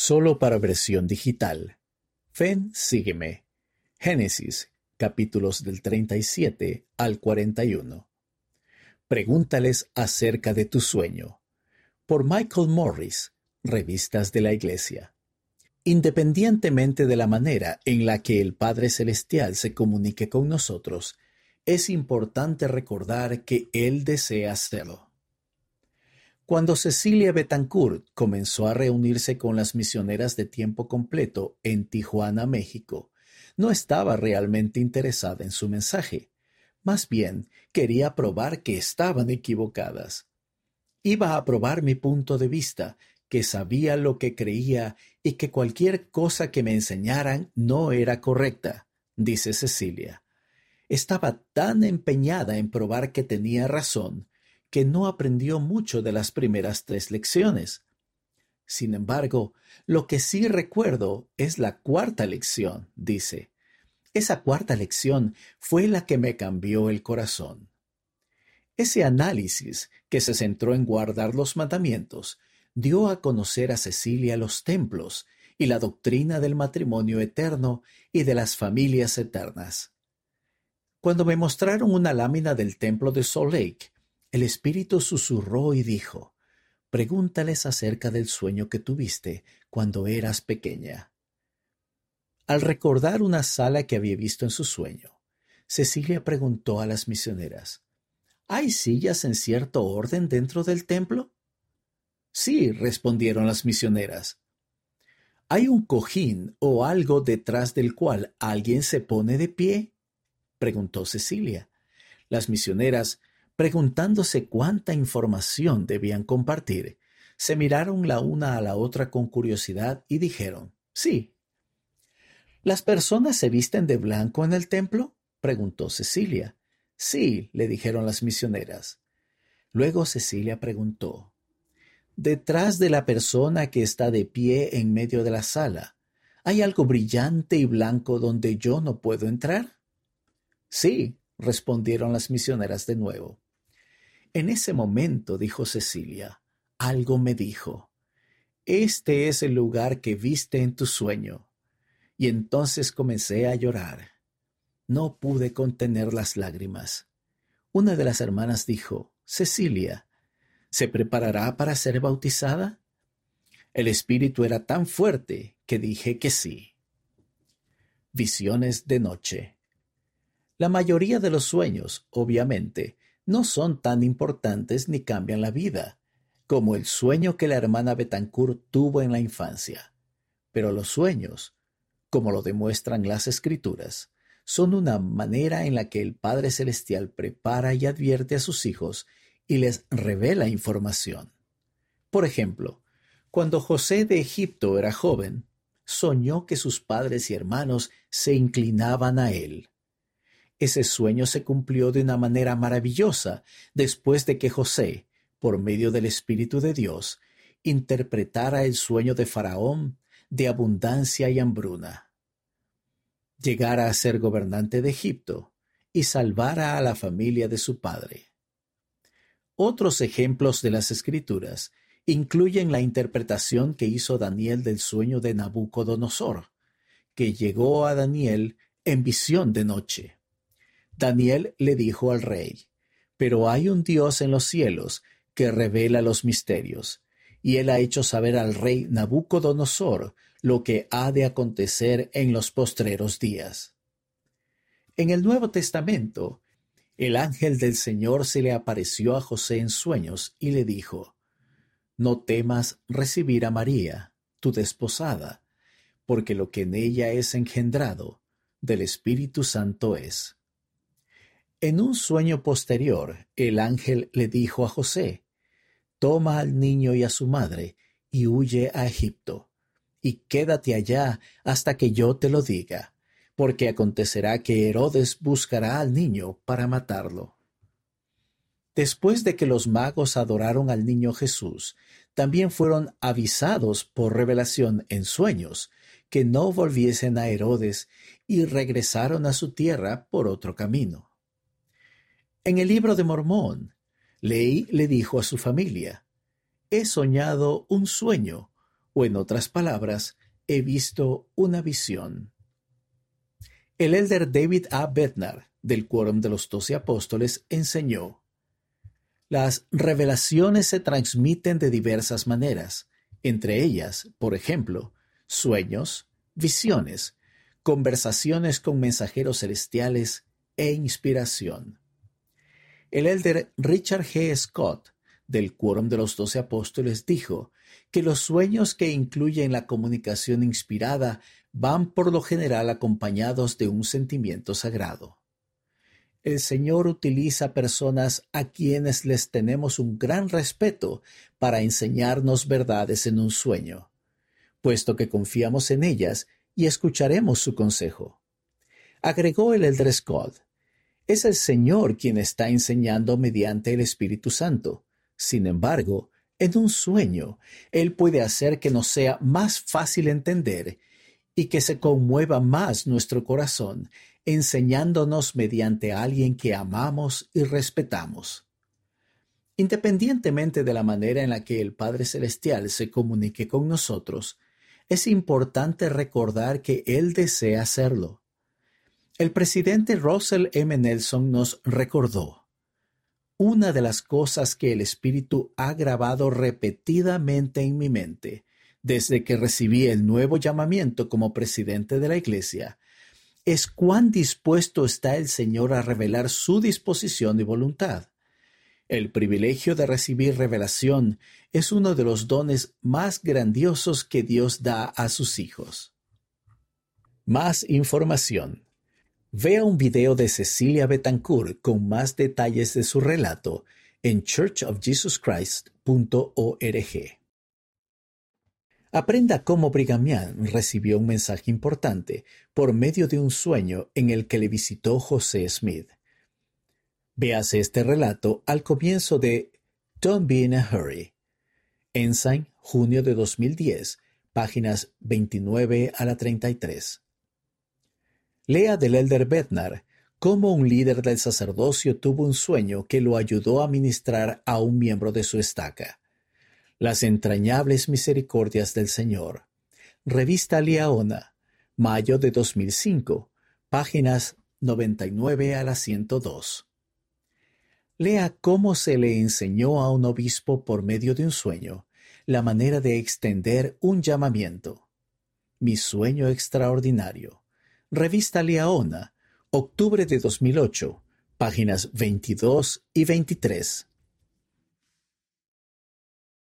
Solo para versión digital. Fen, sígueme. Génesis, capítulos del 37 al 41. Pregúntales acerca de tu sueño. Por Michael Morris, Revistas de la Iglesia. Independientemente de la manera en la que el Padre Celestial se comunique con nosotros, es importante recordar que Él desea hacerlo. Cuando Cecilia Betancourt comenzó a reunirse con las misioneras de tiempo completo en Tijuana, México, no estaba realmente interesada en su mensaje. Más bien, quería probar que estaban equivocadas. Iba a probar mi punto de vista, que sabía lo que creía y que cualquier cosa que me enseñaran no era correcta, dice Cecilia. Estaba tan empeñada en probar que tenía razón que no aprendió mucho de las primeras tres lecciones. Sin embargo, lo que sí recuerdo es la cuarta lección, dice. Esa cuarta lección fue la que me cambió el corazón. Ese análisis, que se centró en guardar los mandamientos, dio a conocer a Cecilia los templos y la doctrina del matrimonio eterno y de las familias eternas. Cuando me mostraron una lámina del templo de Salt Lake, el espíritu susurró y dijo, Pregúntales acerca del sueño que tuviste cuando eras pequeña. Al recordar una sala que había visto en su sueño, Cecilia preguntó a las misioneras, ¿Hay sillas en cierto orden dentro del templo? Sí, respondieron las misioneras. ¿Hay un cojín o algo detrás del cual alguien se pone de pie? preguntó Cecilia. Las misioneras Preguntándose cuánta información debían compartir, se miraron la una a la otra con curiosidad y dijeron, sí. ¿Las personas se visten de blanco en el templo? preguntó Cecilia. Sí, le dijeron las misioneras. Luego Cecilia preguntó, Detrás de la persona que está de pie en medio de la sala, ¿hay algo brillante y blanco donde yo no puedo entrar? Sí, respondieron las misioneras de nuevo. En ese momento, dijo Cecilia, algo me dijo, Este es el lugar que viste en tu sueño. Y entonces comencé a llorar. No pude contener las lágrimas. Una de las hermanas dijo, Cecilia, ¿se preparará para ser bautizada? El espíritu era tan fuerte que dije que sí. Visiones de noche. La mayoría de los sueños, obviamente, no son tan importantes ni cambian la vida, como el sueño que la hermana Betancourt tuvo en la infancia. Pero los sueños, como lo demuestran las escrituras, son una manera en la que el Padre Celestial prepara y advierte a sus hijos y les revela información. Por ejemplo, cuando José de Egipto era joven, soñó que sus padres y hermanos se inclinaban a él. Ese sueño se cumplió de una manera maravillosa después de que José, por medio del Espíritu de Dios, interpretara el sueño de Faraón de abundancia y hambruna. Llegara a ser gobernante de Egipto y salvara a la familia de su padre. Otros ejemplos de las Escrituras incluyen la interpretación que hizo Daniel del sueño de Nabucodonosor, que llegó a Daniel en visión de noche. Daniel le dijo al rey, Pero hay un Dios en los cielos que revela los misterios, y él ha hecho saber al rey Nabucodonosor lo que ha de acontecer en los postreros días. En el Nuevo Testamento, el ángel del Señor se le apareció a José en sueños y le dijo, No temas recibir a María, tu desposada, porque lo que en ella es engendrado del Espíritu Santo es. En un sueño posterior, el ángel le dijo a José, Toma al niño y a su madre, y huye a Egipto, y quédate allá hasta que yo te lo diga, porque acontecerá que Herodes buscará al niño para matarlo. Después de que los magos adoraron al niño Jesús, también fueron avisados por revelación en sueños que no volviesen a Herodes y regresaron a su tierra por otro camino. En el libro de Mormón, Ley le dijo a su familia, He soñado un sueño. o en otras palabras, he visto una visión. El elder David A. Bednar, del Quórum de los Doce Apóstoles, enseñó, Las revelaciones se transmiten de diversas maneras, entre ellas, por ejemplo, sueños, visiones, conversaciones con mensajeros celestiales e inspiración. El elder Richard G. Scott, del Quórum de los Doce Apóstoles, dijo que los sueños que incluyen la comunicación inspirada van por lo general acompañados de un sentimiento sagrado. El Señor utiliza personas a quienes les tenemos un gran respeto para enseñarnos verdades en un sueño, puesto que confiamos en ellas y escucharemos su consejo. Agregó el Elder Scott, es el Señor quien está enseñando mediante el Espíritu Santo. Sin embargo, en un sueño, Él puede hacer que nos sea más fácil entender y que se conmueva más nuestro corazón, enseñándonos mediante alguien que amamos y respetamos. Independientemente de la manera en la que el Padre Celestial se comunique con nosotros, es importante recordar que Él desea hacerlo. El presidente Russell M. Nelson nos recordó, una de las cosas que el Espíritu ha grabado repetidamente en mi mente desde que recibí el nuevo llamamiento como presidente de la Iglesia es cuán dispuesto está el Señor a revelar su disposición y voluntad. El privilegio de recibir revelación es uno de los dones más grandiosos que Dios da a sus hijos. Más información. Vea un video de Cecilia Betancourt con más detalles de su relato en churchofjesuschrist.org. Aprenda cómo Brigham Young recibió un mensaje importante por medio de un sueño en el que le visitó José Smith. Véase este relato al comienzo de Don't Be in a Hurry. Ensign, junio de 2010, páginas 29 a la 33. Lea del Elder Bednar cómo un líder del sacerdocio tuvo un sueño que lo ayudó a ministrar a un miembro de su estaca. Las entrañables misericordias del Señor. Revista Liaona, mayo de 2005, páginas 99 a la 102. Lea cómo se le enseñó a un obispo por medio de un sueño la manera de extender un llamamiento. Mi sueño extraordinario. Revista Liaona, octubre de 2008, páginas 22 y 23.